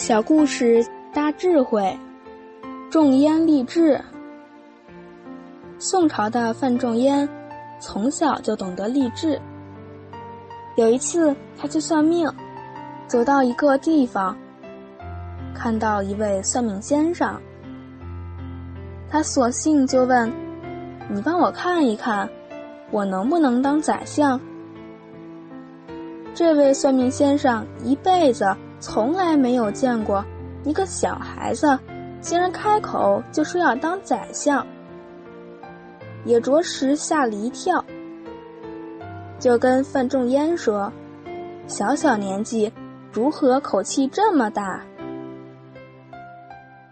小故事大智慧，仲淹励志。宋朝的范仲淹从小就懂得励志。有一次，他去算命，走到一个地方，看到一位算命先生，他索性就问：“你帮我看一看，我能不能当宰相？”这位算命先生一辈子从来没有见过一个小孩子竟然开口就说要当宰相，也着实吓了一跳。就跟范仲淹说：“小小年纪，如何口气这么大？”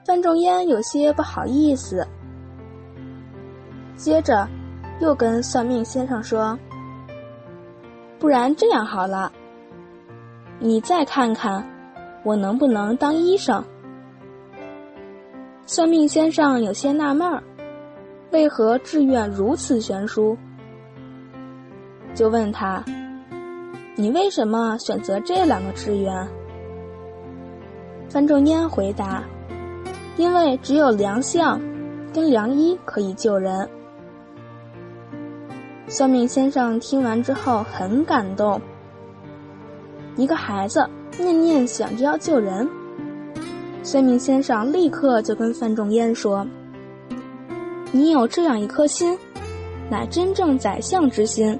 范仲淹有些不好意思，接着又跟算命先生说：“不然这样好了，你再看看，我能不能当医生？”算命先生有些纳闷儿，为何志愿如此悬殊？就问他：“你为什么选择这两个志愿？”范仲淹回答：“因为只有良相跟良医可以救人。”算命先生听完之后很感动。一个孩子念念想着要救人，算命先生立刻就跟范仲淹说：“你有这样一颗心，乃真正宰相之心。”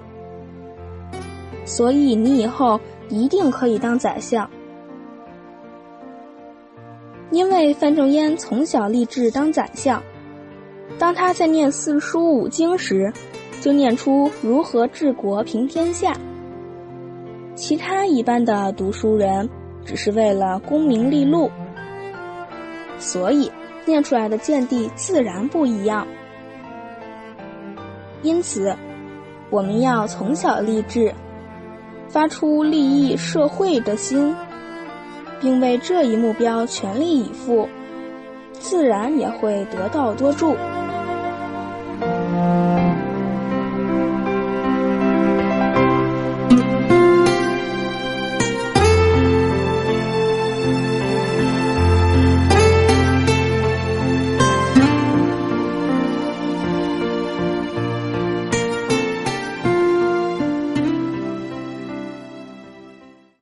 所以你以后一定可以当宰相，因为范仲淹从小立志当宰相。当他在念四书五经时，就念出如何治国平天下。其他一般的读书人只是为了功名利禄，所以念出来的见地自然不一样。因此，我们要从小立志。发出利益社会的心，并为这一目标全力以赴，自然也会得道多助。